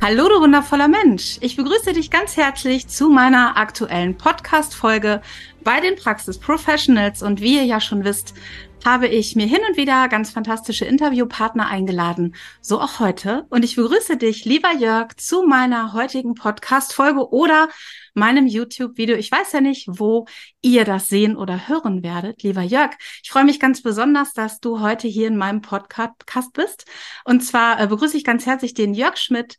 Hallo, du wundervoller Mensch. Ich begrüße dich ganz herzlich zu meiner aktuellen Podcast-Folge bei den Praxis Professionals. Und wie ihr ja schon wisst, habe ich mir hin und wieder ganz fantastische Interviewpartner eingeladen. So auch heute. Und ich begrüße dich, lieber Jörg, zu meiner heutigen Podcast-Folge oder meinem YouTube-Video. Ich weiß ja nicht, wo ihr das sehen oder hören werdet, lieber Jörg. Ich freue mich ganz besonders, dass du heute hier in meinem Podcast bist. Und zwar äh, begrüße ich ganz herzlich den Jörg Schmidt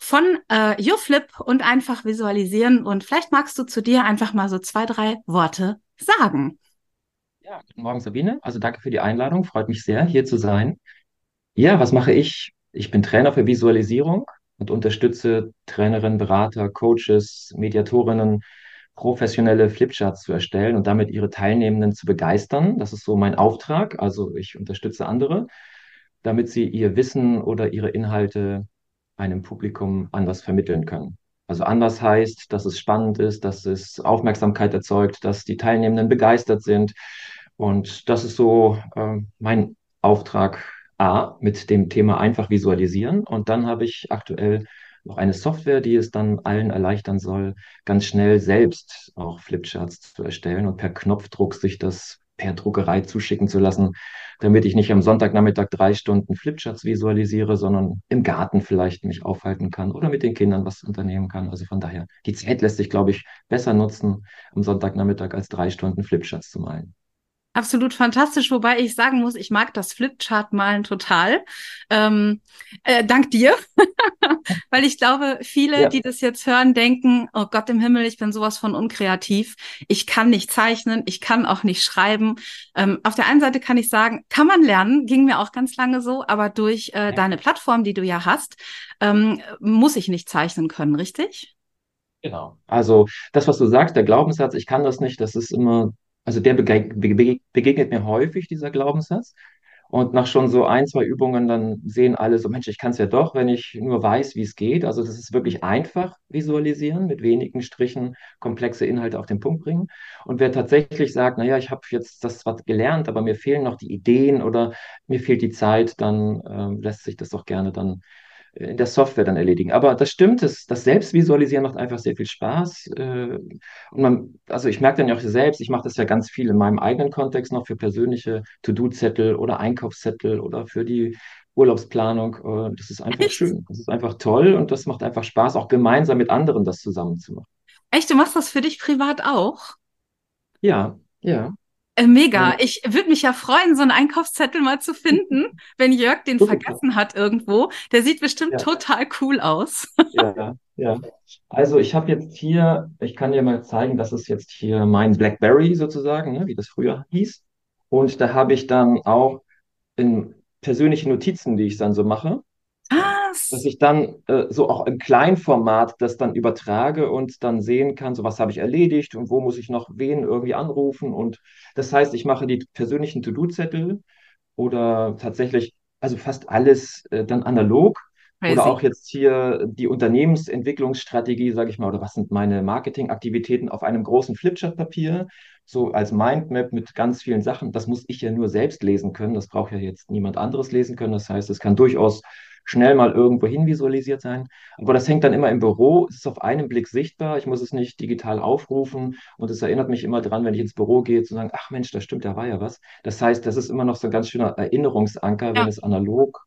von äh, YouFlip und einfach visualisieren. Und vielleicht magst du zu dir einfach mal so zwei, drei Worte sagen. Ja, guten Morgen, Sabine. Also danke für die Einladung. Freut mich sehr, hier zu sein. Ja, was mache ich? Ich bin Trainer für Visualisierung und unterstütze Trainerinnen, Berater, Coaches, Mediatorinnen, professionelle Flipcharts zu erstellen und damit ihre Teilnehmenden zu begeistern. Das ist so mein Auftrag. Also ich unterstütze andere, damit sie ihr Wissen oder ihre Inhalte einem Publikum anders vermitteln können. Also anders heißt, dass es spannend ist, dass es Aufmerksamkeit erzeugt, dass die Teilnehmenden begeistert sind. Und das ist so äh, mein Auftrag A mit dem Thema einfach visualisieren. Und dann habe ich aktuell noch eine Software, die es dann allen erleichtern soll, ganz schnell selbst auch Flipcharts zu erstellen und per Knopfdruck sich das per Druckerei zuschicken zu lassen, damit ich nicht am Sonntagnachmittag drei Stunden Flipcharts visualisiere, sondern im Garten vielleicht mich aufhalten kann oder mit den Kindern was unternehmen kann. Also von daher, die Zeit lässt sich, glaube ich, besser nutzen am Sonntagnachmittag als drei Stunden Flipcharts zu malen. Absolut fantastisch, wobei ich sagen muss, ich mag das Flipchart-Malen total. Ähm, äh, dank dir, weil ich glaube, viele, ja. die das jetzt hören, denken, oh Gott im Himmel, ich bin sowas von unkreativ. Ich kann nicht zeichnen, ich kann auch nicht schreiben. Ähm, auf der einen Seite kann ich sagen, kann man lernen, ging mir auch ganz lange so, aber durch äh, ja. deine Plattform, die du ja hast, ähm, muss ich nicht zeichnen können, richtig? Genau. Also das, was du sagst, der Glaubenssatz, ich kann das nicht, das ist immer also der begegnet mir häufig, dieser Glaubenssatz. Und nach schon so ein, zwei Übungen, dann sehen alle so, Mensch, ich kann es ja doch, wenn ich nur weiß, wie es geht. Also das ist wirklich einfach visualisieren, mit wenigen Strichen komplexe Inhalte auf den Punkt bringen. Und wer tatsächlich sagt, naja, ich habe jetzt das zwar gelernt, aber mir fehlen noch die Ideen oder mir fehlt die Zeit, dann äh, lässt sich das doch gerne dann in der Software dann erledigen. Aber das stimmt, das, das Selbstvisualisieren macht einfach sehr viel Spaß. Äh, und man, also ich merke dann ja auch selbst, ich mache das ja ganz viel in meinem eigenen Kontext noch für persönliche To-Do-Zettel oder Einkaufszettel oder für die Urlaubsplanung. Das ist einfach Echt? schön. Das ist einfach toll und das macht einfach Spaß, auch gemeinsam mit anderen das zusammen zu machen. Echt, du machst das für dich privat auch? Ja, ja. Äh, mega. Ich würde mich ja freuen, so einen Einkaufszettel mal zu finden, wenn Jörg den vergessen hat irgendwo. Der sieht bestimmt ja. total cool aus. Ja, ja. Also ich habe jetzt hier, ich kann dir mal zeigen, das ist jetzt hier mein Blackberry sozusagen, ne, wie das früher hieß. Und da habe ich dann auch in persönliche Notizen, die ich dann so mache, was? Dass ich dann äh, so auch im Kleinformat das dann übertrage und dann sehen kann, so was habe ich erledigt und wo muss ich noch wen irgendwie anrufen. Und das heißt, ich mache die persönlichen To-Do-Zettel oder tatsächlich, also fast alles äh, dann analog. Crazy. Oder auch jetzt hier die Unternehmensentwicklungsstrategie, sage ich mal, oder was sind meine Marketingaktivitäten auf einem großen Flipchart-Papier, so als Mindmap mit ganz vielen Sachen. Das muss ich ja nur selbst lesen können. Das braucht ja jetzt niemand anderes lesen können. Das heißt, es kann durchaus schnell mal irgendwo hin visualisiert sein. Aber das hängt dann immer im Büro, es ist auf einen Blick sichtbar. Ich muss es nicht digital aufrufen und es erinnert mich immer dran, wenn ich ins Büro gehe, zu sagen, ach Mensch, das stimmt, da war ja was. Das heißt, das ist immer noch so ein ganz schöner Erinnerungsanker, ja. wenn es analog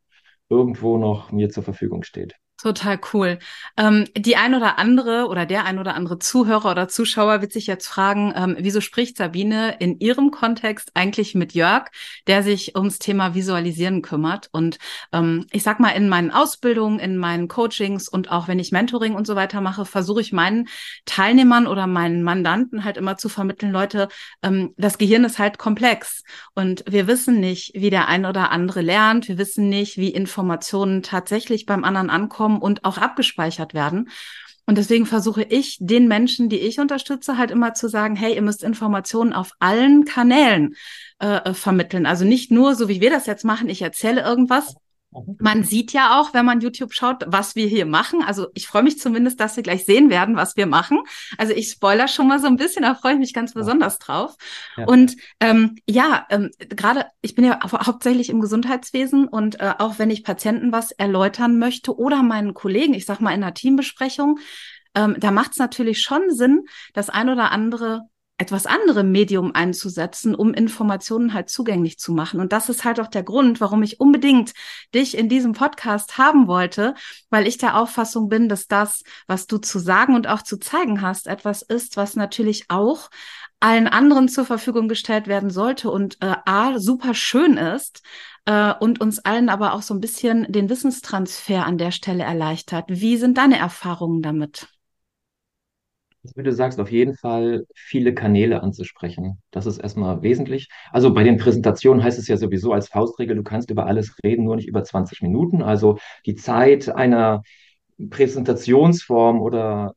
irgendwo noch mir zur Verfügung steht. Total cool. Ähm, die ein oder andere oder der ein oder andere Zuhörer oder Zuschauer wird sich jetzt fragen, ähm, wieso spricht Sabine in ihrem Kontext eigentlich mit Jörg, der sich ums Thema Visualisieren kümmert? Und ähm, ich sag mal, in meinen Ausbildungen, in meinen Coachings und auch wenn ich Mentoring und so weiter mache, versuche ich meinen Teilnehmern oder meinen Mandanten halt immer zu vermitteln, Leute, ähm, das Gehirn ist halt komplex und wir wissen nicht, wie der ein oder andere lernt. Wir wissen nicht, wie Informationen tatsächlich beim anderen ankommen ankommen und auch abgespeichert werden. Und deswegen versuche ich den Menschen, die ich unterstütze, halt immer zu sagen, hey, ihr müsst Informationen auf allen Kanälen äh, vermitteln. Also nicht nur so, wie wir das jetzt machen, ich erzähle irgendwas. Man sieht ja auch, wenn man YouTube schaut, was wir hier machen. Also ich freue mich zumindest, dass wir gleich sehen werden, was wir machen. Also ich spoiler schon mal so ein bisschen, da freue ich mich ganz besonders drauf. Ja. Und ähm, ja, ähm, gerade ich bin ja hauptsächlich im Gesundheitswesen und äh, auch wenn ich Patienten was erläutern möchte oder meinen Kollegen, ich sag mal in einer Teambesprechung, ähm, da macht es natürlich schon Sinn, das ein oder andere etwas andere Medium einzusetzen, um Informationen halt zugänglich zu machen. Und das ist halt auch der Grund, warum ich unbedingt dich in diesem Podcast haben wollte, weil ich der Auffassung bin, dass das, was du zu sagen und auch zu zeigen hast, etwas ist, was natürlich auch allen anderen zur Verfügung gestellt werden sollte und äh, A, super schön ist äh, und uns allen aber auch so ein bisschen den Wissenstransfer an der Stelle erleichtert. Wie sind deine Erfahrungen damit? Wie du sagst, auf jeden Fall viele Kanäle anzusprechen. Das ist erstmal wesentlich. Also bei den Präsentationen heißt es ja sowieso als Faustregel, du kannst über alles reden, nur nicht über 20 Minuten. Also die Zeit einer Präsentationsform oder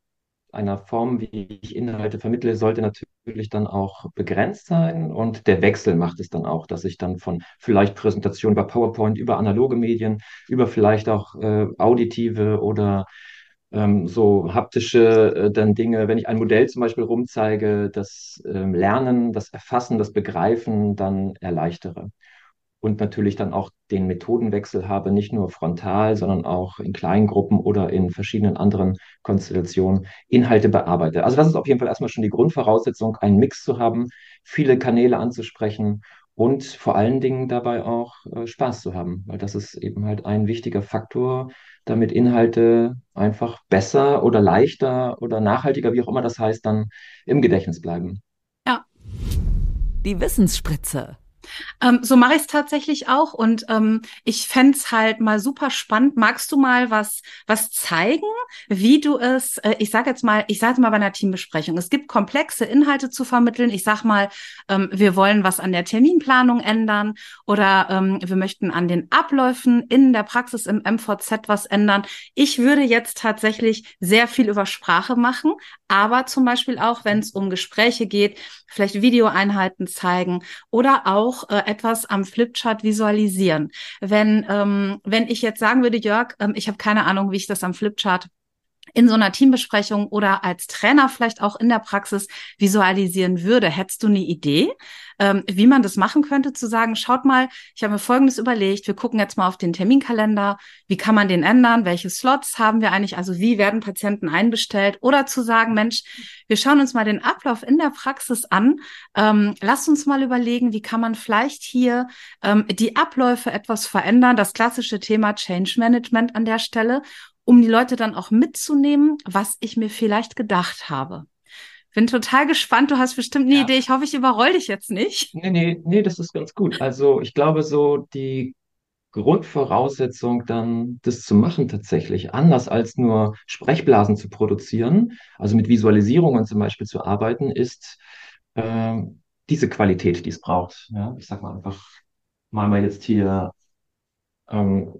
einer Form, wie ich Inhalte vermittle, sollte natürlich dann auch begrenzt sein. Und der Wechsel macht es dann auch, dass ich dann von vielleicht Präsentation über PowerPoint, über analoge Medien, über vielleicht auch äh, auditive oder ähm, so haptische äh, dann Dinge, wenn ich ein Modell zum Beispiel rumzeige, das ähm, Lernen, das Erfassen, das Begreifen dann erleichtere. Und natürlich dann auch den Methodenwechsel habe, nicht nur frontal, sondern auch in Kleingruppen oder in verschiedenen anderen Konstellationen Inhalte bearbeite. Also das ist auf jeden Fall erstmal schon die Grundvoraussetzung, einen Mix zu haben, viele Kanäle anzusprechen und vor allen Dingen dabei auch äh, Spaß zu haben, weil das ist eben halt ein wichtiger Faktor, damit Inhalte einfach besser oder leichter oder nachhaltiger, wie auch immer das heißt, dann im Gedächtnis bleiben. Ja. Die Wissensspritze. Ähm, so mache ich es tatsächlich auch und ähm, ich fände halt mal super spannend. Magst du mal was, was zeigen, wie du es, äh, ich sage jetzt mal, ich sage mal bei einer Teambesprechung, es gibt komplexe Inhalte zu vermitteln. Ich sag mal, ähm, wir wollen was an der Terminplanung ändern oder ähm, wir möchten an den Abläufen in der Praxis im MVZ was ändern. Ich würde jetzt tatsächlich sehr viel über Sprache machen, aber zum Beispiel auch, wenn es um Gespräche geht, vielleicht Videoeinheiten zeigen oder auch äh, etwas am Flipchart visualisieren. Wenn, ähm, wenn ich jetzt sagen würde, Jörg, ähm, ich habe keine Ahnung, wie ich das am Flipchart in so einer Teambesprechung oder als Trainer vielleicht auch in der Praxis visualisieren würde. Hättest du eine Idee, ähm, wie man das machen könnte, zu sagen, schaut mal, ich habe mir Folgendes überlegt, wir gucken jetzt mal auf den Terminkalender, wie kann man den ändern, welche Slots haben wir eigentlich, also wie werden Patienten einbestellt? Oder zu sagen, Mensch, wir schauen uns mal den Ablauf in der Praxis an, ähm, lasst uns mal überlegen, wie kann man vielleicht hier ähm, die Abläufe etwas verändern, das klassische Thema Change Management an der Stelle um die Leute dann auch mitzunehmen, was ich mir vielleicht gedacht habe. Bin total gespannt. Du hast bestimmt eine ja. Idee. Ich hoffe, ich überroll dich jetzt nicht. Nee, nee, nee, das ist ganz gut. Also ich glaube, so die Grundvoraussetzung dann, das zu machen tatsächlich, anders als nur Sprechblasen zu produzieren, also mit Visualisierungen zum Beispiel zu arbeiten, ist äh, diese Qualität, die es braucht. Ja? Ich sag mal einfach, malen wir jetzt hier ähm,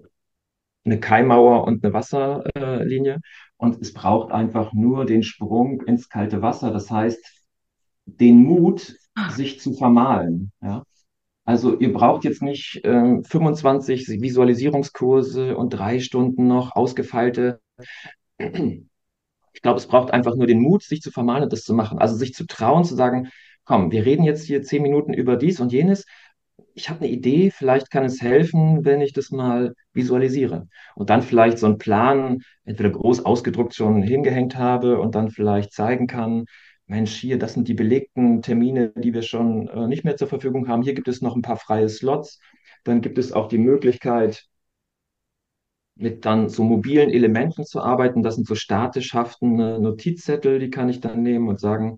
eine Keimauer und eine Wasserlinie. Und es braucht einfach nur den Sprung ins kalte Wasser. Das heißt, den Mut, sich zu vermahlen. Ja? Also ihr braucht jetzt nicht äh, 25 Visualisierungskurse und drei Stunden noch ausgefeilte. Ich glaube, es braucht einfach nur den Mut, sich zu vermahlen und das zu machen. Also sich zu trauen, zu sagen, komm, wir reden jetzt hier zehn Minuten über dies und jenes ich habe eine Idee, vielleicht kann es helfen, wenn ich das mal visualisiere. Und dann vielleicht so einen Plan, entweder groß ausgedruckt schon hingehängt habe und dann vielleicht zeigen kann, Mensch, hier, das sind die belegten Termine, die wir schon äh, nicht mehr zur Verfügung haben. Hier gibt es noch ein paar freie Slots. Dann gibt es auch die Möglichkeit, mit dann so mobilen Elementen zu arbeiten. Das sind so statisch haftende Notizzettel, die kann ich dann nehmen und sagen,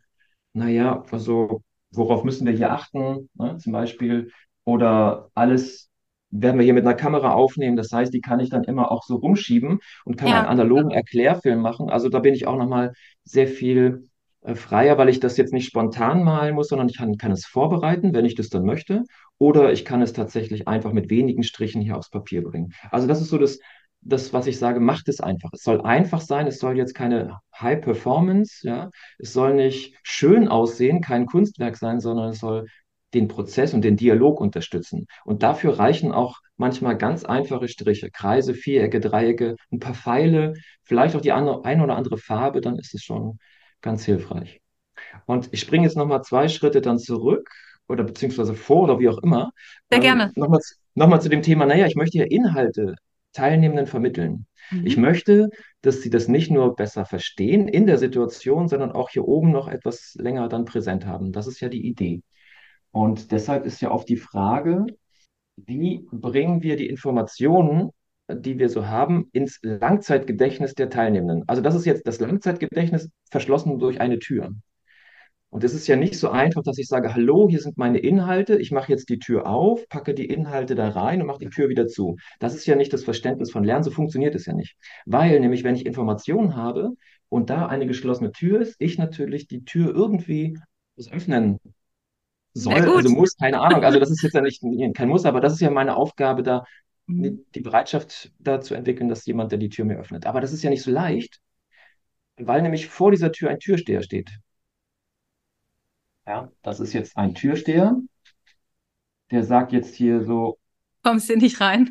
naja, also worauf müssen wir hier achten? Ne? Zum Beispiel, oder alles werden wir hier mit einer Kamera aufnehmen. Das heißt, die kann ich dann immer auch so rumschieben und kann ja. einen analogen Erklärfilm machen. Also da bin ich auch nochmal sehr viel äh, freier, weil ich das jetzt nicht spontan malen muss, sondern ich kann, kann es vorbereiten, wenn ich das dann möchte. Oder ich kann es tatsächlich einfach mit wenigen Strichen hier aufs Papier bringen. Also das ist so das, das, was ich sage, macht es einfach. Es soll einfach sein, es soll jetzt keine High Performance, ja, es soll nicht schön aussehen, kein Kunstwerk sein, sondern es soll den Prozess und den Dialog unterstützen. Und dafür reichen auch manchmal ganz einfache Striche, Kreise, Vierecke, Dreiecke, ein paar Pfeile, vielleicht auch die eine, eine oder andere Farbe, dann ist es schon ganz hilfreich. Und ich springe jetzt nochmal zwei Schritte dann zurück oder beziehungsweise vor oder wie auch immer. Sehr ähm, gerne. Nochmal, nochmal zu dem Thema, naja, ich möchte ja Inhalte Teilnehmenden vermitteln. Mhm. Ich möchte, dass sie das nicht nur besser verstehen in der Situation, sondern auch hier oben noch etwas länger dann präsent haben. Das ist ja die Idee. Und deshalb ist ja oft die Frage, wie bringen wir die Informationen, die wir so haben, ins Langzeitgedächtnis der Teilnehmenden? Also das ist jetzt das Langzeitgedächtnis verschlossen durch eine Tür. Und es ist ja nicht so einfach, dass ich sage, hallo, hier sind meine Inhalte, ich mache jetzt die Tür auf, packe die Inhalte da rein und mache die Tür wieder zu. Das ist ja nicht das Verständnis von Lernen, so funktioniert es ja nicht. Weil nämlich, wenn ich Informationen habe und da eine geschlossene Tür ist, ich natürlich die Tür irgendwie öffnen soll, also muss, keine Ahnung. Also das ist jetzt ja nicht kein Muss, aber das ist ja meine Aufgabe, da mhm. die Bereitschaft da zu entwickeln, dass jemand, der die Tür mir öffnet. Aber das ist ja nicht so leicht, weil nämlich vor dieser Tür ein Türsteher steht. Ja, das ist jetzt ein Türsteher. Der sagt jetzt hier so. Kommst du nicht rein?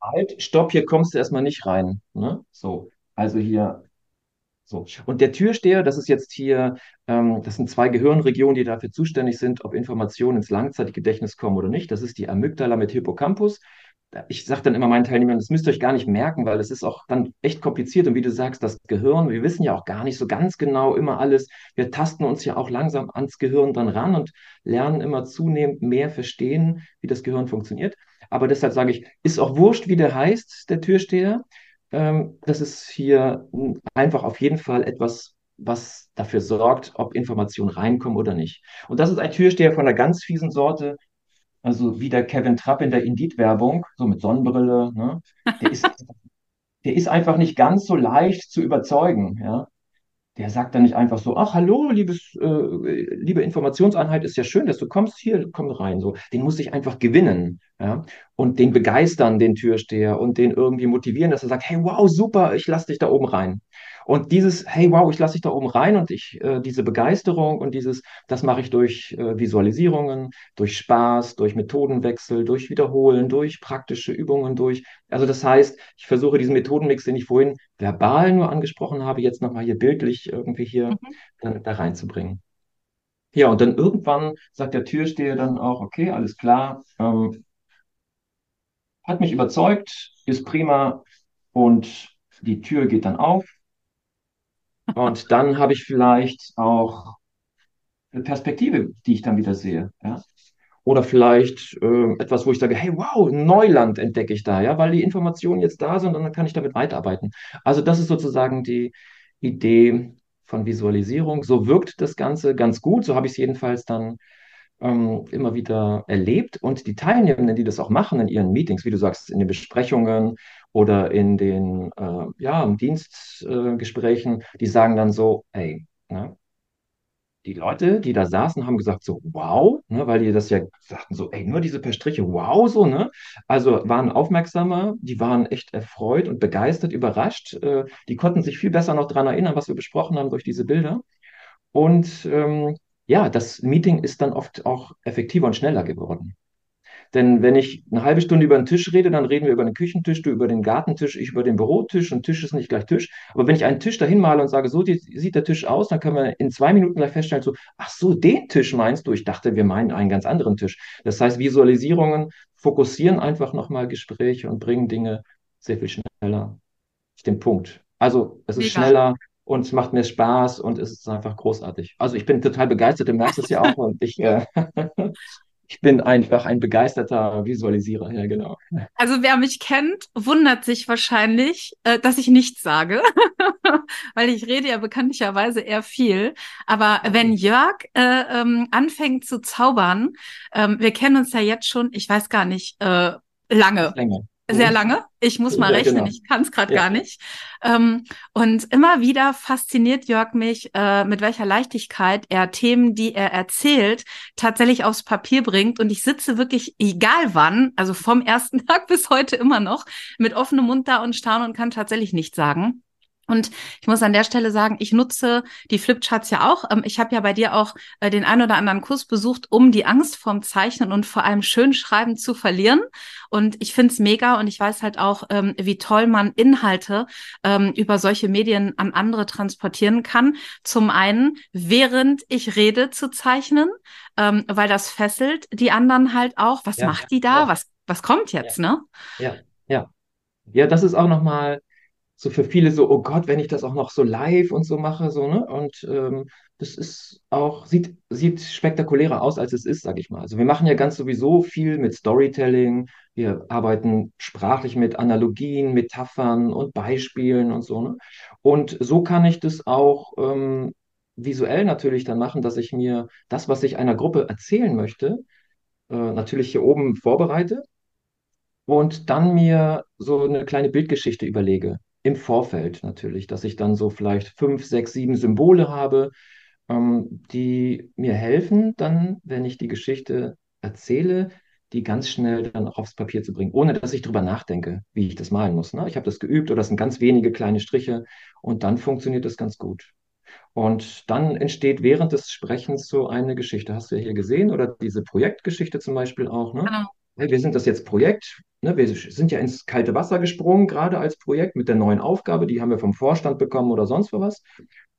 halt, stopp, hier kommst du erstmal nicht rein. Ne? So, also hier. So. Und der Türsteher, das ist jetzt hier, ähm, das sind zwei Gehirnregionen, die dafür zuständig sind, ob Informationen ins Langzeitgedächtnis kommen oder nicht. Das ist die Amygdala mit Hippocampus ich sage dann immer meinen Teilnehmern, das müsst ihr euch gar nicht merken, weil das ist auch dann echt kompliziert. Und wie du sagst, das Gehirn, wir wissen ja auch gar nicht so ganz genau immer alles. Wir tasten uns ja auch langsam ans Gehirn dann ran und lernen immer zunehmend mehr verstehen, wie das Gehirn funktioniert. Aber deshalb sage ich, ist auch wurscht, wie der heißt, der Türsteher. Ähm, das ist hier einfach auf jeden Fall etwas, was dafür sorgt, ob Informationen reinkommen oder nicht. Und das ist ein Türsteher von einer ganz fiesen Sorte, also wie der Kevin Trapp in der Indeed-Werbung, so mit Sonnenbrille, ne? Der ist, der ist einfach nicht ganz so leicht zu überzeugen, ja. Der sagt dann nicht einfach so, ach hallo, liebes, äh, liebe Informationseinheit, ist ja schön, dass du kommst, hier, komm rein. So, den muss ich einfach gewinnen, ja, und den begeistern, den Türsteher, und den irgendwie motivieren, dass er sagt, hey, wow, super, ich lass dich da oben rein. Und dieses, hey, wow, ich lasse dich da oben rein und ich, äh, diese Begeisterung und dieses, das mache ich durch äh, Visualisierungen, durch Spaß, durch Methodenwechsel, durch Wiederholen, durch praktische Übungen, durch, also das heißt, ich versuche diesen Methodenmix, den ich vorhin verbal nur angesprochen habe, jetzt nochmal hier bildlich irgendwie hier mhm. dann, da reinzubringen. Ja, und dann irgendwann sagt der Türsteher dann auch, okay, alles klar, ähm, hat mich überzeugt, ist prima und die Tür geht dann auf und dann habe ich vielleicht auch eine Perspektive, die ich dann wieder sehe. Ja? Oder vielleicht äh, etwas, wo ich sage, hey, wow, Neuland entdecke ich da, ja, weil die Informationen jetzt da sind und dann kann ich damit weiterarbeiten. Also das ist sozusagen die Idee von Visualisierung. So wirkt das Ganze ganz gut. So habe ich es jedenfalls dann ähm, immer wieder erlebt. Und die Teilnehmenden, die das auch machen in ihren Meetings, wie du sagst, in den Besprechungen oder in den äh, ja, Dienstgesprächen, äh, die sagen dann so, ey, ne, die Leute, die da saßen, haben gesagt so, wow, ne, weil die das ja sagten so, ey, nur diese paar Striche, wow, so, ne? Also waren aufmerksamer, die waren echt erfreut und begeistert, überrascht. Äh, die konnten sich viel besser noch daran erinnern, was wir besprochen haben durch diese Bilder. Und ähm, ja, das Meeting ist dann oft auch effektiver und schneller geworden. Denn wenn ich eine halbe Stunde über den Tisch rede, dann reden wir über den Küchentisch, du über den Gartentisch, ich über den Bürotisch und Tisch ist nicht gleich Tisch. Aber wenn ich einen Tisch dahin male und sage, so sieht der Tisch aus, dann können wir in zwei Minuten gleich feststellen, so, ach so, den Tisch meinst du? Ich dachte, wir meinen einen ganz anderen Tisch. Das heißt, Visualisierungen fokussieren einfach nochmal Gespräche und bringen Dinge sehr viel schneller auf den Punkt. Also es ist Mega. schneller, und es macht mir Spaß und es ist einfach großartig. Also ich bin total begeistert, du merkst es ja auch und ich, äh, ich bin einfach ein begeisterter Visualisierer, ja genau. Also wer mich kennt, wundert sich wahrscheinlich, äh, dass ich nichts sage, weil ich rede ja bekanntlicherweise eher viel. Aber wenn Jörg äh, ähm, anfängt zu zaubern, ähm, wir kennen uns ja jetzt schon, ich weiß gar nicht, äh, lange. Länger. Sehr lange. Ich muss mal ja, rechnen, genau. ich kann es gerade ja. gar nicht. Ähm, und immer wieder fasziniert Jörg mich, äh, mit welcher Leichtigkeit er Themen, die er erzählt, tatsächlich aufs Papier bringt. Und ich sitze wirklich, egal wann, also vom ersten Tag bis heute immer noch, mit offenem Mund da und staune und kann tatsächlich nichts sagen. Und ich muss an der Stelle sagen, ich nutze die Flipcharts ja auch. Ähm, ich habe ja bei dir auch äh, den ein oder anderen Kurs besucht, um die Angst vorm Zeichnen und vor allem Schönschreiben zu verlieren. Und ich finde es mega und ich weiß halt auch, ähm, wie toll man Inhalte ähm, über solche Medien an andere transportieren kann. Zum einen, während ich rede zu zeichnen, weil das fesselt die anderen halt auch. Was ja, macht die da? Ja. Was, was kommt jetzt, ja. ne? Ja, ja. Ja, das ist auch nochmal so für viele so, oh Gott, wenn ich das auch noch so live und so mache, so, ne? Und ähm, das ist auch, sieht, sieht spektakulärer aus, als es ist, sag ich mal. Also wir machen ja ganz sowieso viel mit Storytelling, wir arbeiten sprachlich mit Analogien, Metaphern und Beispielen und so, ne? Und so kann ich das auch ähm, visuell natürlich dann machen, dass ich mir das, was ich einer Gruppe erzählen möchte, äh, natürlich hier oben vorbereite und dann mir so eine kleine Bildgeschichte überlege im Vorfeld natürlich, dass ich dann so vielleicht fünf, sechs, sieben Symbole habe, ähm, die mir helfen, dann, wenn ich die Geschichte erzähle, die ganz schnell dann auch aufs Papier zu bringen, ohne dass ich drüber nachdenke, wie ich das malen muss. Ne? Ich habe das geübt oder das sind ganz wenige kleine Striche und dann funktioniert das ganz gut. Und dann entsteht während des Sprechens so eine Geschichte. Hast du ja hier gesehen oder diese Projektgeschichte zum Beispiel auch. Ne? Genau wir sind das jetzt Projekt, ne, wir sind ja ins kalte Wasser gesprungen, gerade als Projekt mit der neuen Aufgabe, die haben wir vom Vorstand bekommen oder sonst was.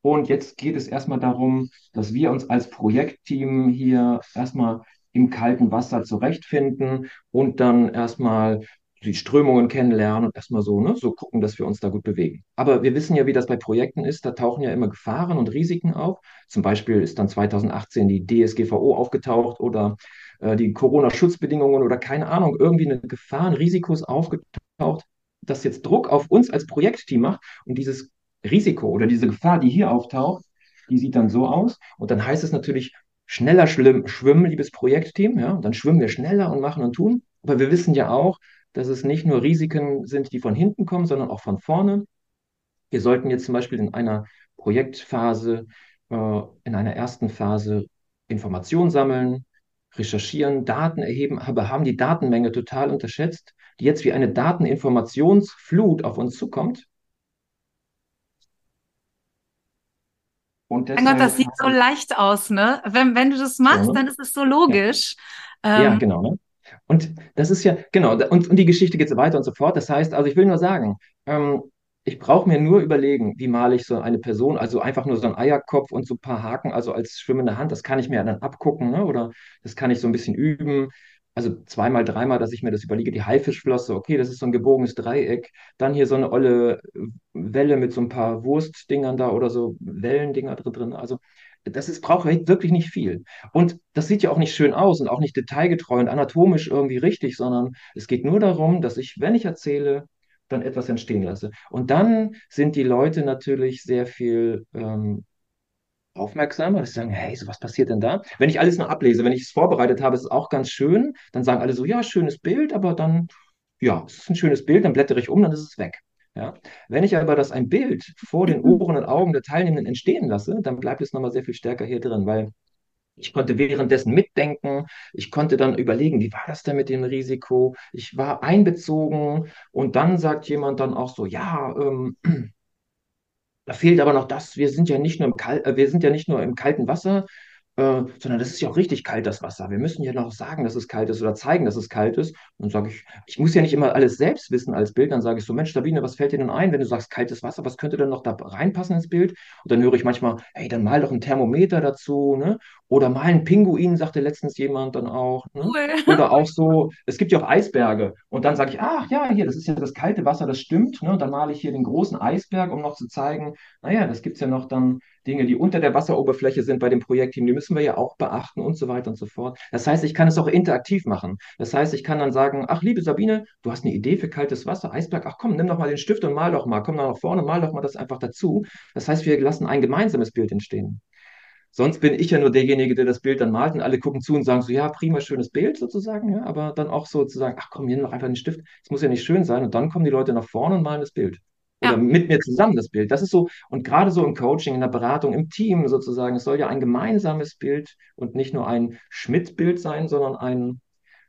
Und jetzt geht es erstmal darum, dass wir uns als Projektteam hier erstmal im kalten Wasser zurechtfinden und dann erstmal die Strömungen kennenlernen und erstmal so, ne, so gucken, dass wir uns da gut bewegen. Aber wir wissen ja, wie das bei Projekten ist. Da tauchen ja immer Gefahren und Risiken auf. Zum Beispiel ist dann 2018 die DSGVO aufgetaucht oder äh, die Corona-Schutzbedingungen oder keine Ahnung, irgendwie eine Gefahr, ein Risiko ist aufgetaucht, das jetzt Druck auf uns als Projektteam macht und dieses Risiko oder diese Gefahr, die hier auftaucht, die sieht dann so aus und dann heißt es natürlich schneller schwimmen, liebes Projektteam, ja, und dann schwimmen wir schneller und machen und tun, aber wir wissen ja auch, dass es nicht nur Risiken sind, die von hinten kommen, sondern auch von vorne. Wir sollten jetzt zum Beispiel in einer Projektphase, äh, in einer ersten Phase Informationen sammeln, recherchieren, Daten erheben, aber haben die Datenmenge total unterschätzt, die jetzt wie eine Dateninformationsflut auf uns zukommt. Und mein Gott, das sieht so leicht aus, ne? Wenn, wenn du das machst, ja, dann ist es so logisch. Ja, ja ähm, genau. Ne? Und das ist ja, genau, und, und die Geschichte geht so weiter und so fort. Das heißt, also ich will nur sagen, ähm, ich brauche mir nur überlegen, wie male ich so eine Person, also einfach nur so ein Eierkopf und so ein paar Haken, also als schwimmende Hand, das kann ich mir dann abgucken, ne? oder das kann ich so ein bisschen üben. Also zweimal, dreimal, dass ich mir das überlege, die Haifischflosse, okay, das ist so ein gebogenes Dreieck, dann hier so eine olle Welle mit so ein paar Wurstdingern da oder so Wellendinger drin. Also das ist, braucht wirklich nicht viel. Und das sieht ja auch nicht schön aus und auch nicht detailgetreu und anatomisch irgendwie richtig, sondern es geht nur darum, dass ich, wenn ich erzähle, dann etwas entstehen lasse. Und dann sind die Leute natürlich sehr viel ähm, aufmerksamer, dass sie sagen, hey, so was passiert denn da? Wenn ich alles nur ablese, wenn ich es vorbereitet habe, ist es auch ganz schön, dann sagen alle so, ja, schönes Bild, aber dann, ja, es ist ein schönes Bild, dann blättere ich um, dann ist es weg. Ja? Wenn ich aber das ein Bild vor den Ohren und Augen der Teilnehmenden entstehen lasse, dann bleibt es nochmal sehr viel stärker hier drin, weil ich konnte währenddessen mitdenken. Ich konnte dann überlegen, wie war das denn mit dem Risiko? Ich war einbezogen und dann sagt jemand dann auch so, ja, ähm, da fehlt aber noch das. Wir sind ja nicht nur im Kal äh, wir sind ja nicht nur im kalten Wasser, äh, sondern das ist ja auch richtig kalt, das Wasser. Wir müssen ja noch sagen, dass es kalt ist oder zeigen, dass es kalt ist. Und sage ich, ich muss ja nicht immer alles selbst wissen als Bild. Dann sage ich so, Mensch, Sabine, was fällt dir denn ein, wenn du sagst kaltes Wasser, was könnte denn noch da reinpassen ins Bild? Und dann höre ich manchmal, hey, dann mal doch ein Thermometer dazu, ne? Oder mal ein Pinguin, sagte letztens jemand dann auch. Ne? Cool. Oder auch so, es gibt ja auch Eisberge. Und dann sage ich, ach ja, hier, das ist ja das kalte Wasser, das stimmt. Ne? Und dann male ich hier den großen Eisberg, um noch zu zeigen, naja, das gibt es ja noch dann Dinge, die unter der Wasseroberfläche sind bei dem Projektteam, die müssen wir ja auch beachten und so weiter und so fort. Das heißt, ich kann es auch interaktiv machen. Das heißt, ich kann dann sagen, ach, liebe Sabine, du hast eine Idee für kaltes Wasser, Eisberg, ach komm, nimm doch mal den Stift und mal doch mal, komm da nach vorne, mal doch mal das einfach dazu. Das heißt, wir lassen ein gemeinsames Bild entstehen. Sonst bin ich ja nur derjenige, der das Bild dann malt und alle gucken zu und sagen so, ja, prima, schönes Bild sozusagen, ja, aber dann auch so zu sagen, ach komm, hier noch einfach einen Stift, es muss ja nicht schön sein und dann kommen die Leute nach vorne und malen das Bild. Oder Ja. mit mir zusammen das Bild. Das ist so, und gerade so im Coaching, in der Beratung, im Team sozusagen, es soll ja ein gemeinsames Bild und nicht nur ein Schmidt-Bild sein, sondern ein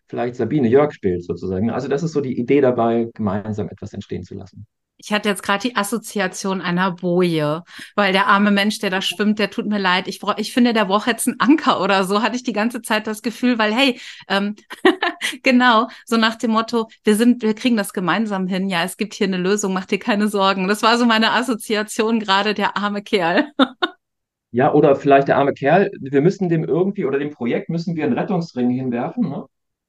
vielleicht Sabine Jörg-Bild sozusagen. Also das ist so die Idee dabei, gemeinsam etwas entstehen zu lassen. Ich hatte jetzt gerade die Assoziation einer Boje, weil der arme Mensch, der da schwimmt, der tut mir leid. Ich, ich finde, der braucht jetzt einen Anker oder so, hatte ich die ganze Zeit das Gefühl, weil hey, ähm, genau, so nach dem Motto, wir sind, wir kriegen das gemeinsam hin. Ja, es gibt hier eine Lösung, mach dir keine Sorgen. Das war so meine Assoziation gerade, der arme Kerl. Ja, oder vielleicht der arme Kerl, wir müssen dem irgendwie, oder dem Projekt müssen wir einen Rettungsring hinwerfen, ne?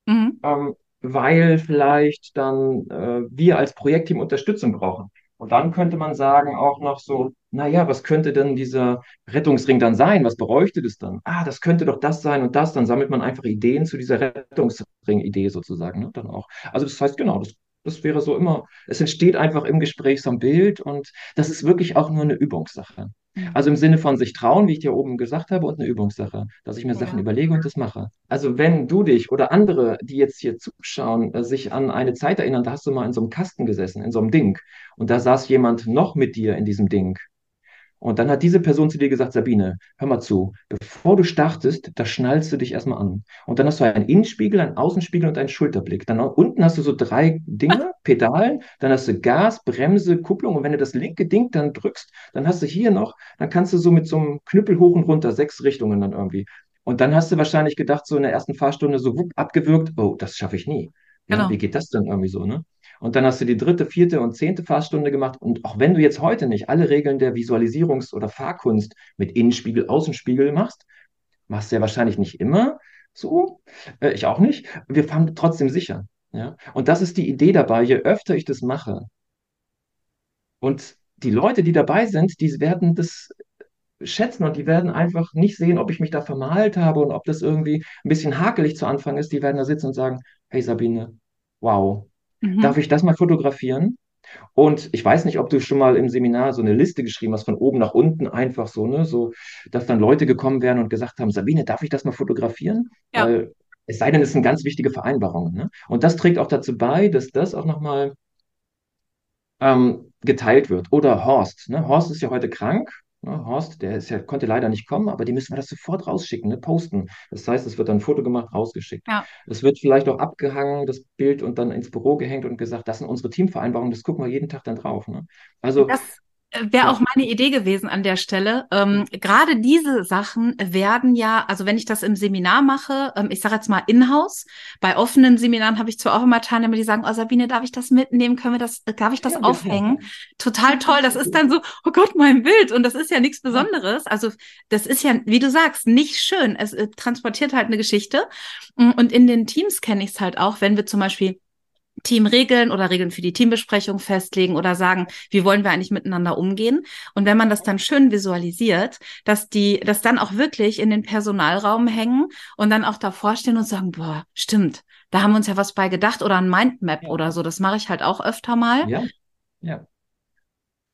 Mhm. ähm, weil vielleicht dann äh, wir als Projektteam Unterstützung brauchen. Und dann könnte man sagen auch noch so, naja, was könnte denn dieser Rettungsring dann sein? Was bräuchte das dann? Ah, das könnte doch das sein und das. Dann sammelt man einfach Ideen zu dieser Rettungsring-Idee sozusagen, ne? Dann auch. Also das heißt, genau, das, das wäre so immer, es entsteht einfach im Gespräch so ein Bild und das ist wirklich auch nur eine Übungssache. Mhm. Also im Sinne von sich trauen, wie ich dir oben gesagt habe, und eine Übungssache, dass ich mir Sachen Ja. überlege und das mache. Also wenn du dich oder andere, die jetzt hier zuschauen, äh, sich an eine Zeit erinnern, da hast du mal in so einem Kasten gesessen, in so einem Ding, und da saß jemand noch mit dir in diesem Ding. Und dann hat diese Person zu dir gesagt, Sabine, hör mal zu, bevor du startest, da schnallst du dich erstmal an. Und dann hast du einen Innenspiegel, einen Außenspiegel und einen Schulterblick. Dann unten hast du so drei Dinge, Pedalen, dann hast du Gas, Bremse, Kupplung. Und wenn du das linke Ding dann drückst, dann hast du hier noch, dann kannst du so mit so einem Knüppel hoch und runter, sechs Richtungen dann irgendwie. Und dann hast du wahrscheinlich gedacht, so in der ersten Fahrstunde so wupp, abgewürgt, oh, das schaffe ich nie. Ja, Genau. wie geht das denn irgendwie so, ne? Und dann hast du die dritte, vierte und zehnte Fahrstunde gemacht. Und auch wenn du jetzt heute nicht alle Regeln der Visualisierungs- oder Fahrkunst mit Innenspiegel, Außenspiegel machst, machst du ja wahrscheinlich nicht immer so. Äh, ich auch nicht. Wir fahren trotzdem sicher. Ja? Und das ist die Idee dabei. Je öfter ich das mache und die Leute, die dabei sind, die werden das schätzen und die werden einfach nicht sehen, ob ich mich da vermalt habe und ob das irgendwie ein bisschen hakelig zu Anfang ist. Die werden da sitzen und sagen, hey Sabine, wow, darf Mhm. ich das mal fotografieren? Und ich weiß nicht, ob du schon mal im Seminar so eine Liste geschrieben hast, von oben nach unten, einfach so, ne, so, dass dann Leute gekommen wären und gesagt haben, Sabine, darf ich das mal fotografieren? Ja. Weil es sei denn, es sind ganz wichtige Vereinbarungen, ne? Und das trägt auch dazu bei, dass das auch nochmal ähm, geteilt wird. Oder Horst, ne? Horst ist ja heute krank. Ne? Horst, der ist ja, konnte leider nicht kommen, aber die müssen wir das sofort rausschicken, ne? Posten. Das heißt, es wird dann ein Foto gemacht, rausgeschickt. Ja. Es wird vielleicht auch abgehangen, das Bild, und dann ins Büro gehängt und gesagt, das sind unsere Teamvereinbarungen, das gucken wir jeden Tag dann drauf. Ne? Also, Das wäre auch meine Idee gewesen an der Stelle. Ähm, gerade diese Sachen werden ja, also wenn ich das im Seminar mache, ähm, ich sage jetzt mal in-house, bei offenen Seminaren habe ich zwar auch immer Teilnehmer, die sagen, oh Sabine, darf ich das mitnehmen? Können wir das, äh, darf ich das Ja, ja, aufhängen? ja. Total toll. Das ist dann so, oh Gott, mein Bild. Und das ist ja nichts Besonderes. Also das ist ja, wie du sagst, nicht schön. Es äh, transportiert halt eine Geschichte. Und in den Teams kenne ich es halt auch, wenn wir zum Beispiel Teamregeln oder Regeln für die Teambesprechung festlegen oder sagen, wie wollen wir eigentlich miteinander umgehen? Und wenn man das dann schön visualisiert, dass die, das dann auch wirklich in den Personalraum hängen und dann auch davor stehen und sagen, boah, stimmt, da haben wir uns ja was bei gedacht oder ein Mindmap Ja. oder so. Das mache ich halt auch öfter mal. Ja, ja,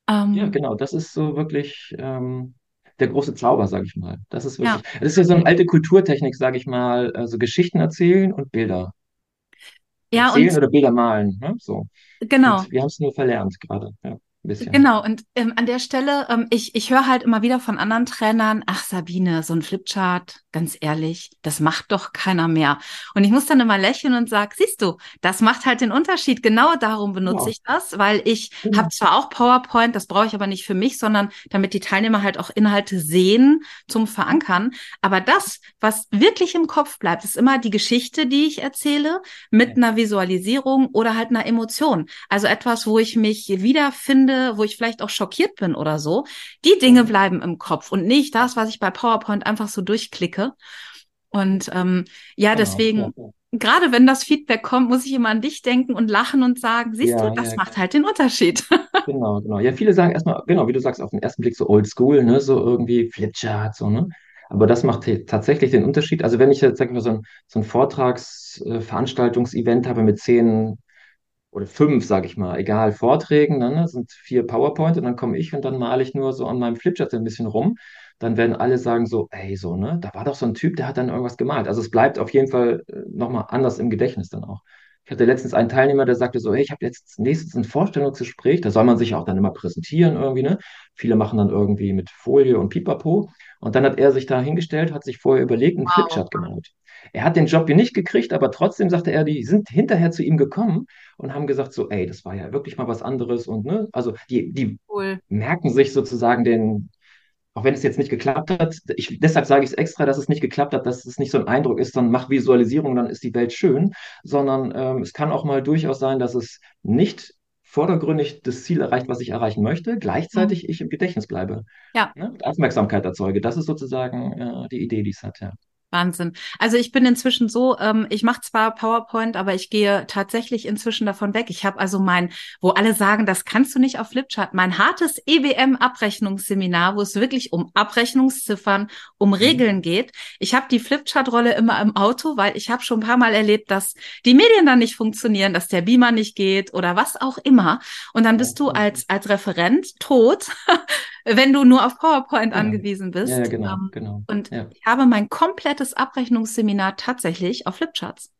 Ähm, ja, genau. Das ist so wirklich ähm, der große Zauber, sage ich mal. Das ist Ja. wirklich, das ist ja so eine alte Kulturtechnik, sage ich mal, also Geschichten erzählen und Bilder ja, und oder Bilder malen. Ne? So. genau. Und wir haben es nur verlernt gerade, ja, bisschen. Genau, und ähm, an der Stelle, ähm, ich, ich höre halt immer wieder von anderen Trainern, ach Sabine, so ein Flipchart, ganz ehrlich, das macht doch keiner mehr. Und ich muss dann immer lächeln und sag, siehst du, das macht halt den Unterschied. Genau darum benutze Ja. ich das, weil ich Genau. habe zwar auch PowerPoint, das brauche ich aber nicht für mich, sondern damit die Teilnehmer halt auch Inhalte sehen zum Verankern. Aber das, was wirklich im Kopf bleibt, ist immer die Geschichte, die ich erzähle, mit einer Visualisierung oder halt einer Emotion. Also etwas, wo ich mich wiederfinde, wo ich vielleicht auch schockiert bin oder so. Die Dinge Mhm. bleiben im Kopf und nicht das, was ich bei PowerPoint einfach so durchklicke. Und ähm, ja, Genau, deswegen, ja, gerade wenn das Feedback kommt, muss ich immer an dich denken und lachen und sagen, siehst Ja, du, das ja, macht halt den Unterschied. Genau, genau. Ja, viele sagen erstmal, genau, wie du sagst, auf den ersten Blick so oldschool, ne, so irgendwie Flipchart, so, ne? Aber das macht tatsächlich den Unterschied. Also wenn ich jetzt, sag ich mal, so ein, so ein Vortrags-, äh, habe mit zehn oder fünf, sage ich mal, egal, Vorträgen, dann ne, sind vier PowerPoint und dann komme ich und dann male ich nur so an meinem Flipchart ein bisschen rum. Dann werden alle sagen so, ey, so, ne, da war doch so ein Typ, der hat dann irgendwas gemalt. Also es bleibt auf jeden Fall äh, nochmal anders im Gedächtnis dann auch. Ich hatte letztens einen Teilnehmer, der sagte so, hey, ich habe jetzt nächstes ein Vorstellungsgespräch, da soll man sich auch dann immer präsentieren irgendwie, ne? Viele machen dann irgendwie mit Folie und Pipapo. Und dann hat er sich da hingestellt, hat sich vorher überlegt, einen wow. Flipchart gemalt. Er hat den Job hier nicht gekriegt, aber trotzdem sagte er, die sind hinterher zu ihm gekommen und haben gesagt so, ey, das war ja wirklich mal was anderes und ne, also die, die cool. merken sich sozusagen den, auch wenn es jetzt nicht geklappt hat, ich, deshalb sage ich es extra, dass es nicht geklappt hat, dass es nicht so ein Eindruck ist, dann mach Visualisierung, dann ist die Welt schön, sondern ähm, es kann auch mal durchaus sein, dass es nicht vordergründig das Ziel erreicht, was ich erreichen möchte, gleichzeitig mhm. ich im Gedächtnis bleibe. Ja. Ne? Aufmerksamkeit erzeuge. Das ist sozusagen äh, die Idee, die es hat, ja. Wahnsinn. Also ich bin inzwischen so, ähm, ich mache zwar PowerPoint, aber ich gehe tatsächlich inzwischen davon weg. Ich habe also mein, wo alle sagen, das kannst du nicht auf Flipchart, mein hartes EWM-Abrechnungsseminar, wo es wirklich um Abrechnungsziffern, um mhm. Regeln geht. Ich habe die Flipchart-Rolle immer im Auto, weil ich habe schon ein paar Mal erlebt, dass die Medien dann nicht funktionieren, dass der Beamer nicht geht oder was auch immer. Und dann bist du als, als Referent tot, wenn du nur auf PowerPoint ja. angewiesen bist. Ja, genau, ähm, genau. Und ja. ich habe mein komplettes Abrechnungsseminar tatsächlich auf Flipcharts.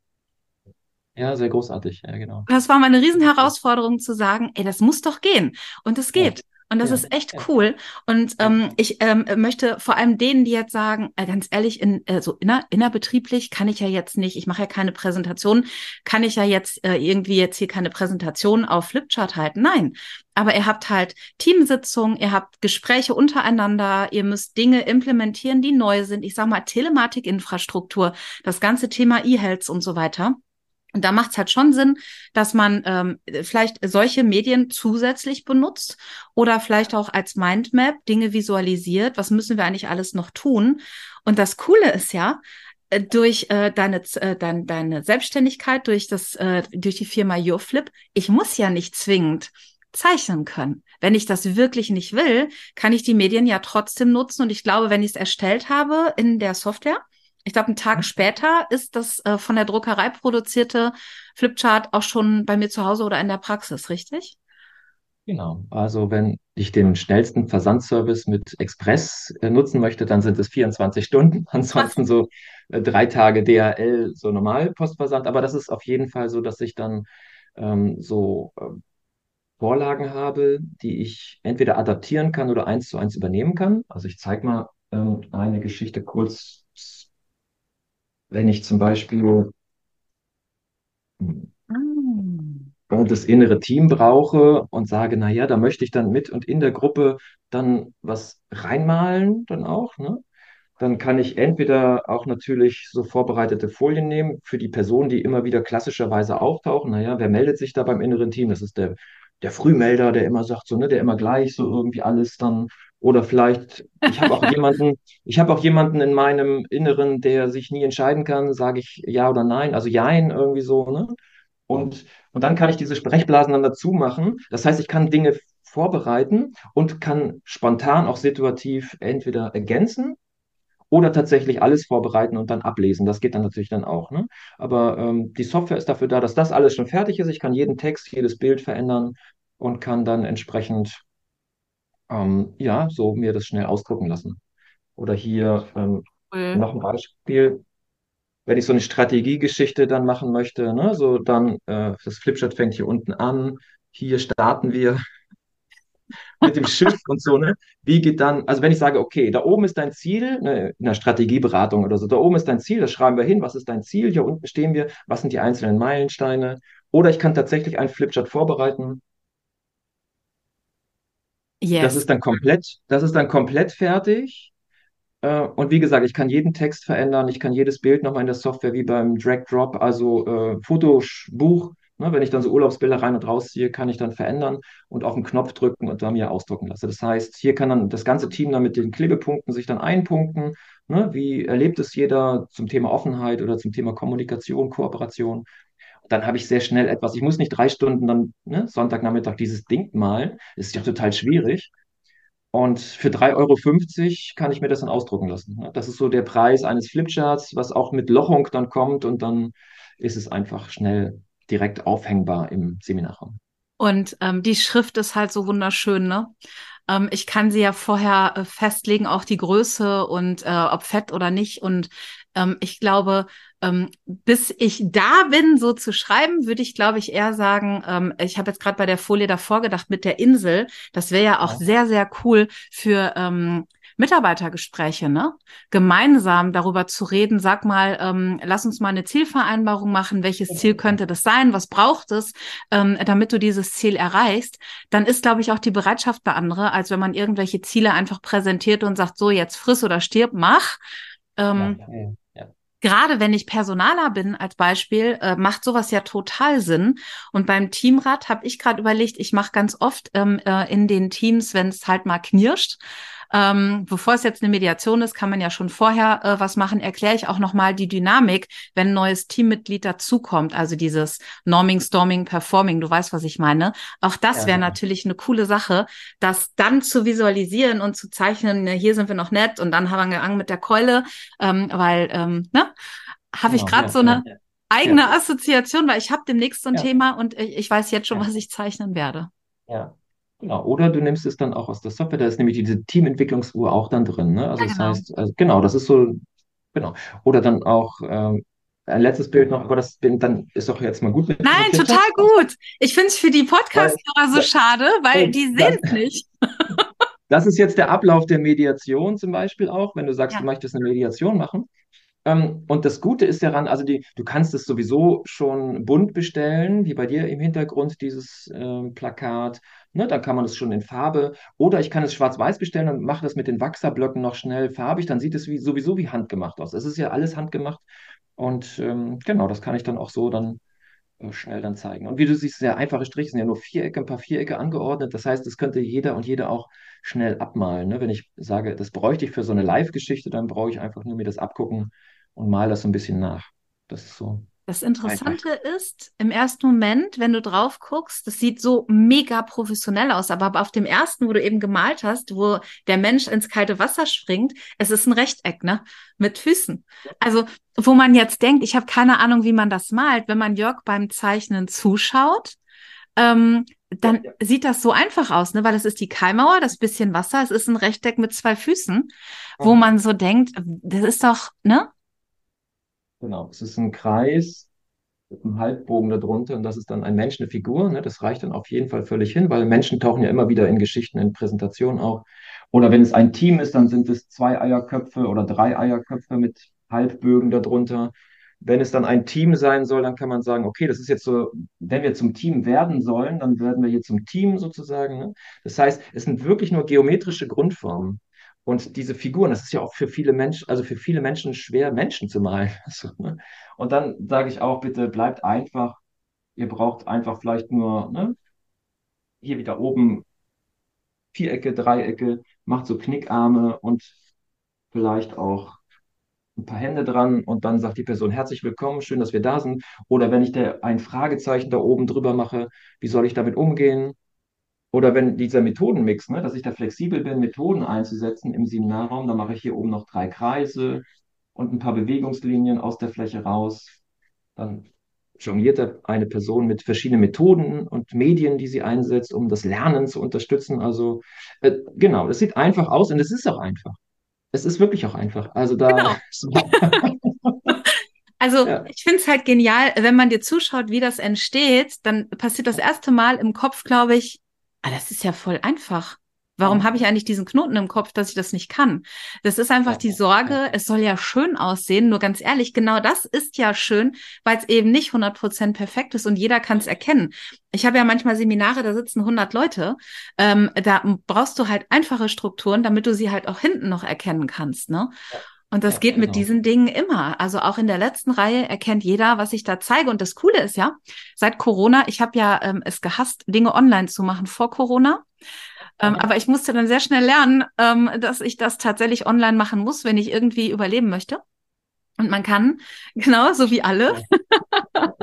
Ja, sehr großartig, ja, genau. Das war meine Riesenherausforderung zu sagen, ey, das muss doch gehen. Und es geht. Und das ja, ist echt cool. Und ähm, ich ähm, möchte vor allem denen, die jetzt sagen, äh, ganz ehrlich, in, äh, so inner, innerbetrieblich kann ich ja jetzt nicht, ich mache ja keine Präsentation, kann ich ja jetzt äh, irgendwie jetzt hier keine Präsentation auf Flipchart halten. Nein. Aber ihr habt halt Teamsitzungen, ihr habt Gespräche untereinander, ihr müsst Dinge implementieren, die neu sind. Ich sag mal Telematikinfrastruktur, das ganze Thema E-Health und so weiter. Und da macht es halt schon Sinn, dass man ähm, vielleicht solche Medien zusätzlich benutzt oder vielleicht auch als Mindmap Dinge visualisiert. Was müssen wir eigentlich alles noch tun? Und das Coole ist ja, äh, durch äh, deine, äh, dein, deine Selbstständigkeit, durch, das, äh, durch die Firma YourFlip, ich muss ja nicht zwingend zeichnen können. Wenn ich das wirklich nicht will, kann ich die Medien ja trotzdem nutzen. Und ich glaube, wenn ich es erstellt habe in der Software, ich glaube, einen Tag später ist das äh, von der Druckerei produzierte Flipchart auch schon bei mir zu Hause oder in der Praxis, richtig? Genau. Also wenn ich den schnellsten Versandservice mit Express äh, nutzen möchte, dann sind es 24 Stunden. Ansonsten Was? so äh, drei Tage DHL, so normal Postversand. Aber das ist auf jeden Fall so, dass ich dann ähm, so äh, Vorlagen habe, die ich entweder adaptieren kann oder eins zu eins übernehmen kann. Also ich zeige mal ähm, eine Geschichte kurz wenn ich zum Beispiel ah. das innere Team brauche und sage, naja, da möchte ich dann mit und in der Gruppe dann was reinmalen, dann auch, ne? Dann kann ich entweder auch natürlich so vorbereitete Folien nehmen für die Personen, die immer wieder klassischerweise auftauchen. Naja, wer meldet sich da beim inneren Team? Das ist der, der Frühmelder, der immer sagt, so, ne, der immer gleich so irgendwie alles dann oder vielleicht, ich habe auch jemanden, ich habe auch jemanden in meinem Inneren, der sich nie entscheiden kann, sage ich ja oder nein, also jein, irgendwie so, ne? Und, und dann kann ich diese Sprechblasen dann dazu machen. Das heißt, ich kann Dinge vorbereiten und kann spontan auch situativ entweder ergänzen oder tatsächlich alles vorbereiten und dann ablesen. Das geht dann natürlich dann auch. Ne? Aber ähm, die Software ist dafür da, dass das alles schon fertig ist. Ich kann jeden Text, jedes Bild verändern und kann dann entsprechend ähm, ja, so mir das schnell ausdrucken lassen. Oder hier ähm, cool. noch ein Beispiel. Wenn ich so eine Strategiegeschichte dann machen möchte, ne, so dann, äh, das Flipchart fängt hier unten an, hier starten wir mit dem Schiff und so, ne? Wie geht dann, also wenn ich sage, okay, da oben ist dein Ziel, ne, in der Strategieberatung oder so, da oben ist dein Ziel, das schreiben wir hin, was ist dein Ziel, hier unten stehen wir, was sind die einzelnen Meilensteine? Oder ich kann tatsächlich ein Flipchart vorbereiten, Yes. Das ist dann komplett, das ist dann komplett fertig. Äh, und wie gesagt, ich kann jeden Text verändern, ich kann jedes Bild nochmal in der Software wie beim Drag Drop, also äh, Fotobuch, ne, wenn ich dann so Urlaubsbilder rein und rausziehe, kann ich dann verändern und auf den Knopf drücken und dann mir ausdrucken lasse. Das heißt, hier kann dann das ganze Team dann mit den Klebepunkten sich dann einpunkten. Ne, wie erlebt es jeder zum Thema Offenheit oder zum Thema Kommunikation, Kooperation? Dann habe ich sehr schnell etwas. Ich muss nicht drei Stunden dann ne, Sonntagnachmittag dieses Ding malen. Das ist ja total schwierig. Und für 3,50 Euro kann ich mir das dann ausdrucken lassen. Ne? Das ist so der Preis eines Flipcharts, was auch mit Lochung dann kommt und dann ist es einfach schnell direkt aufhängbar im Seminarraum. Und ähm, die Schrift ist halt so wunderschön, ne? Ähm, ich kann sie ja vorher äh, festlegen, auch die Größe und äh, ob fett oder nicht. Und ähm, ich glaube, ähm, bis ich da bin, so zu schreiben, würde ich, glaube ich, eher sagen, ähm, ich habe jetzt gerade bei der Folie davor gedacht mit der Insel. Das wäre ja auch ja. sehr, sehr cool für ähm, Mitarbeitergespräche, ne? Gemeinsam darüber zu reden, sag mal, ähm, lass uns mal eine Zielvereinbarung machen, welches Ziel könnte das sein, was braucht es, ähm, damit du dieses Ziel erreichst, dann ist, glaube ich, auch die Bereitschaft bei andere, als wenn man irgendwelche Ziele einfach präsentiert und sagt, so jetzt friss oder stirb, mach. Ähm, okay gerade wenn ich Personaler bin als Beispiel, äh, macht sowas ja total Sinn. Und beim Teamrat habe ich gerade überlegt, ich mache ganz oft ähm, äh, in den Teams, wenn es halt mal knirscht, ähm, bevor es jetzt eine Mediation ist, kann man ja schon vorher äh, was machen. Erkläre ich auch nochmal die Dynamik, wenn ein neues Teammitglied dazukommt. Also dieses Norming, Storming, Performing. Du weißt, was ich meine. Auch das ja, wäre ja. natürlich eine coole Sache, das dann zu visualisieren und zu zeichnen. Ne, hier sind wir noch nett und dann haben wir gegangen mit der Keule, ähm, weil, ähm, ne? Habe genau, ich gerade ja, so eine eigene Assoziation, weil ich habe demnächst so ein Thema und ich, ich weiß jetzt schon, was ich zeichnen werde. Ja, Genau. Oder du nimmst es dann auch aus der Software, da ist nämlich diese Teamentwicklungsuhr auch dann drin. Ne? Also ja, das genau. heißt, also genau, das ist so, genau. Oder dann auch ähm, ein letztes Bild noch, aber das dann ist doch jetzt mal gut mit. Nein, total gut. Ich finde es für die Podcast-Hörer so schade, weil die sehen es nicht. Das ist jetzt der Ablauf der Mediation zum Beispiel auch, wenn du sagst, ja. du möchtest eine Mediation machen. Ähm, und das Gute ist daran, also die, du kannst es sowieso schon bunt bestellen, wie bei dir im Hintergrund dieses äh, Plakat. Ne, dann kann man es schon in Farbe. Oder ich kann es schwarz-weiß bestellen und mache das mit den Wachserblöcken noch schnell farbig. Dann sieht es wie, sowieso wie handgemacht aus. Es ist ja alles handgemacht. Und ähm, genau, das kann ich dann auch so dann äh, schnell dann zeigen. Und wie du siehst, sehr einfache Striche sind ja nur Vierecke, ein paar Vierecke angeordnet. Das heißt, das könnte jeder und jede auch schnell abmalen. Ne? Wenn ich sage, das bräuchte ich für so eine Live-Geschichte, dann brauche ich einfach nur mir das abgucken und mal das so ein bisschen nach. Das ist so. Das Interessante einfach. ist, im ersten Moment, wenn du drauf guckst, das sieht so mega professionell aus, aber auf dem ersten, wo du eben gemalt hast, wo der Mensch ins kalte Wasser springt, es ist ein Rechteck, ne? Mit Füßen. Also, wo man jetzt denkt, ich habe keine Ahnung, wie man das malt, wenn man Jörg beim Zeichnen zuschaut, ähm, dann ja. sieht das so einfach aus, ne? Weil es ist die Keimauer, das bisschen Wasser, es ist ein Rechteck mit zwei Füßen, wo man so denkt, das ist doch, ne? Genau, es ist ein Kreis mit einem Halbbogen darunter und das ist dann ein Mensch, eine Figur. Ne? Das reicht dann auf jeden Fall völlig hin, weil Menschen tauchen ja immer wieder in Geschichten, in Präsentationen auf. Oder wenn es ein Team ist, dann sind es zwei Eierköpfe oder drei Eierköpfe mit Halbbögen darunter. Wenn es dann ein Team sein soll, dann kann man sagen, okay, das ist jetzt so, wenn wir zum Team werden sollen, dann werden wir hier zum Team sozusagen. Ne? Das heißt, es sind wirklich nur geometrische Grundformen. Und diese Figuren, das ist ja auch für viele Menschen, also für viele Menschen schwer, Menschen zu malen. Ne? Und dann sage ich auch, bitte bleibt einfach. Ihr braucht einfach vielleicht nur, ne? hier wieder oben Vierecke, Dreiecke, macht so Knickarme und vielleicht auch ein paar Hände dran und dann sagt die Person herzlich willkommen, schön, dass wir da sind. Oder wenn ich da ein Fragezeichen da oben drüber mache, wie soll ich damit umgehen? Oder wenn dieser Methodenmix, ne, dass ich da flexibel bin, Methoden einzusetzen im Seminarraum, dann mache ich hier oben noch drei Kreise und ein paar Bewegungslinien aus der Fläche raus. Dann jongliert eine Person mit verschiedenen Methoden und Medien, die sie einsetzt, um das Lernen zu unterstützen. Also äh, genau, es sieht einfach aus und es ist auch einfach. Es ist wirklich auch einfach. Also da. Genau. Also ja. ich finde es halt genial, wenn man dir zuschaut, wie das entsteht, dann passiert das erste Mal im Kopf, glaube ich, Ah, das ist ja voll einfach. Warum ja. habe ich eigentlich diesen Knoten im Kopf, dass ich das nicht kann? Das ist einfach die Sorge, es soll ja schön aussehen. Nur ganz ehrlich, genau das ist ja schön, weil es eben nicht 100% perfekt ist und jeder kann es erkennen. Ich habe ja manchmal Seminare, da sitzen 100 Leute. Ähm, da brauchst du halt einfache Strukturen, damit du sie halt auch hinten noch erkennen kannst. Ne? Ja. Und das ja, geht genau. mit diesen Dingen immer. Also auch in der letzten Reihe erkennt jeder, was ich da zeige. Und das Coole ist ja, seit Corona, ich habe ja ähm, es gehasst, Dinge online zu machen vor Corona. Ähm, aber ich musste dann sehr schnell lernen, ähm, dass ich das tatsächlich online machen muss, wenn ich irgendwie überleben möchte. Und man kann, genau, so wie alle.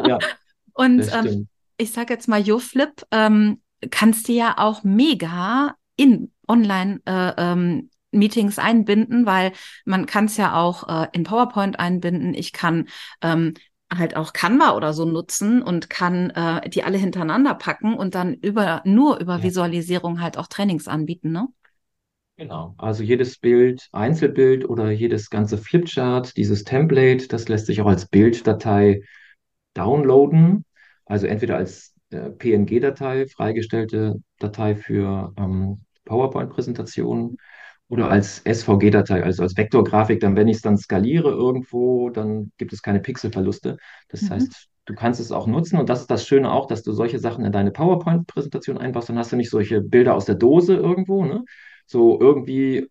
ja, Und ähm, ich sage jetzt mal, YoFlip ähm, kannst du ja auch mega in online äh, ähm, Meetings einbinden, weil man kann es ja auch äh, in PowerPoint einbinden. Ich kann ähm, halt auch Canva oder so nutzen und kann äh, die alle hintereinander packen und dann über nur über ja. Visualisierung halt auch Trainings anbieten, ne? Genau. Also jedes Bild, Einzelbild oder jedes ganze Flipchart, dieses Template, das lässt sich auch als Bilddatei downloaden. Also entweder als äh, PNG-Datei, freigestellte Datei für ähm, PowerPoint-Präsentationen oder als SVG-Datei, also als Vektorgrafik. Dann, wenn ich es dann skaliere irgendwo, dann gibt es keine Pixelverluste. Das mhm. heißt, du kannst es auch nutzen. Und das ist das Schöne auch, dass du solche Sachen in deine PowerPoint-Präsentation einbaust. Dann hast du nicht solche Bilder aus der Dose irgendwo, ne? So irgendwie,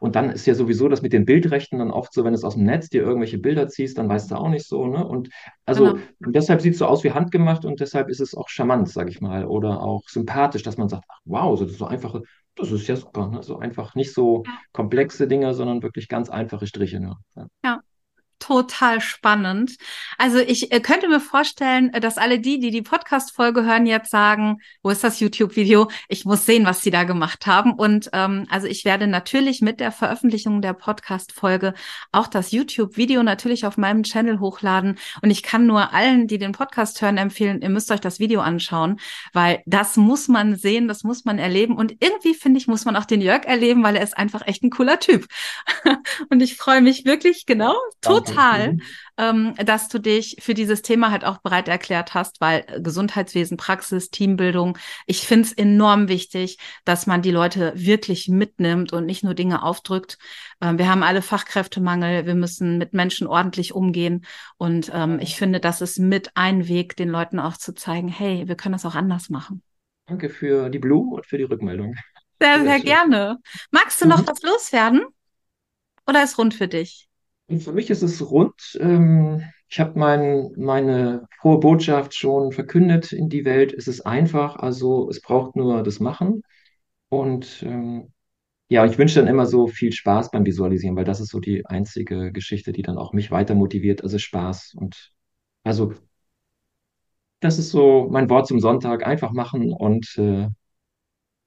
und dann ist ja sowieso das mit den Bildrechten dann oft so, wenn du es aus dem Netz dir irgendwelche Bilder ziehst, dann weißt du auch nicht so, ne? Und also genau. deshalb sieht es so aus wie handgemacht und deshalb ist es auch charmant, sage ich mal, oder auch sympathisch, dass man sagt, ach, wow, so, so einfache, das ist ja super, ne? So einfach nicht so komplexe Dinge, sondern wirklich ganz einfache Striche nur. Ja. ja total spannend. Also ich äh, könnte mir vorstellen, äh, dass alle die, die die Podcast-Folge hören, jetzt sagen, wo ist das YouTube-Video? Ich muss sehen, was sie da gemacht haben. Und ähm, also ich werde natürlich mit der Veröffentlichung der Podcast-Folge auch das YouTube-Video natürlich auf meinem Channel hochladen. Und ich kann nur allen, die den Podcast hören, empfehlen, ihr müsst euch das Video anschauen, weil das muss man sehen, das muss man erleben. Und irgendwie finde ich, muss man auch den Jörg erleben, weil er ist einfach echt ein cooler Typ. Und ich freue mich wirklich genau total total, mhm. ähm, dass du dich für dieses Thema halt auch bereit erklärt hast, weil Gesundheitswesen, Praxis, Teambildung, ich finde es enorm wichtig, dass man die Leute wirklich mitnimmt und nicht nur Dinge aufdrückt. Ähm, wir haben alle Fachkräftemangel, wir müssen mit Menschen ordentlich umgehen. Und ähm, ich finde, das ist mit ein Weg, den Leuten auch zu zeigen, hey, wir können das auch anders machen. Danke für die Blumen und für die Rückmeldung. Sehr, sehr, sehr gerne. Magst du noch mhm. was loswerden? Oder ist rund für dich? Für mich ist es rund. Ähm, ich habe mein, meine frohe Botschaft schon verkündet in die Welt. Es ist einfach, also es braucht nur das Machen. Und ähm, ja, ich wünsche dann immer so viel Spaß beim Visualisieren, weil das ist so die einzige Geschichte, die dann auch mich weiter motiviert. Also Spaß. Und also das ist so mein Wort zum Sonntag. Einfach machen und äh,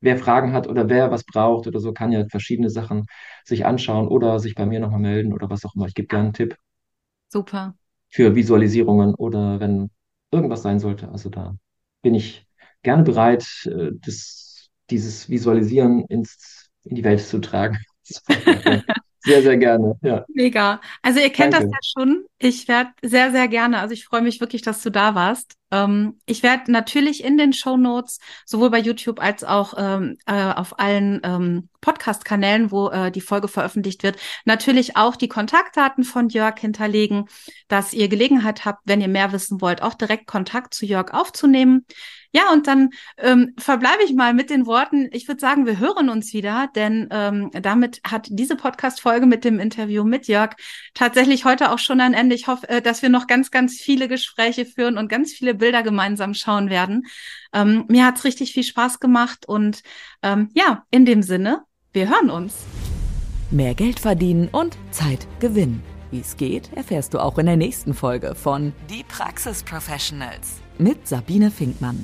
wer Fragen hat oder wer was braucht oder so, kann ja verschiedene Sachen sich anschauen oder sich bei mir nochmal melden oder was auch immer. Ich gebe gerne einen Tipp. Super. Für Visualisierungen oder wenn irgendwas sein sollte. Also da bin ich gerne bereit, äh, das, dieses Visualisieren ins, in die Welt zu tragen. Sehr, sehr gerne. Ja. Mega. Also ihr kennt Danke. das ja schon. Ich werde sehr, sehr gerne. Also ich freue mich wirklich, dass du da warst. Ähm, ich werde natürlich in den Show Notes sowohl bei YouTube als auch ähm, äh, auf allen ähm, Podcast-Kanälen, wo äh, die Folge veröffentlicht wird, natürlich auch die Kontaktdaten von Jörg hinterlegen, dass ihr Gelegenheit habt, wenn ihr mehr wissen wollt, auch direkt Kontakt zu Jörg aufzunehmen. Ja, und dann ähm, verbleibe ich mal mit den Worten, ich würde sagen, wir hören uns wieder, denn ähm, damit hat diese Podcast-Folge mit dem Interview mit Jörg tatsächlich heute auch schon ein Ende. Ich hoffe, äh, dass wir noch ganz, ganz viele Gespräche führen und ganz viele Bilder gemeinsam schauen werden. Ähm, mir hat's richtig viel Spaß gemacht und ähm, ja, in dem Sinne, wir hören uns. Mehr Geld verdienen und Zeit gewinnen. Wie es geht, erfährst du auch in der nächsten Folge von Die Praxis Professionals mit Sabine Finkmann.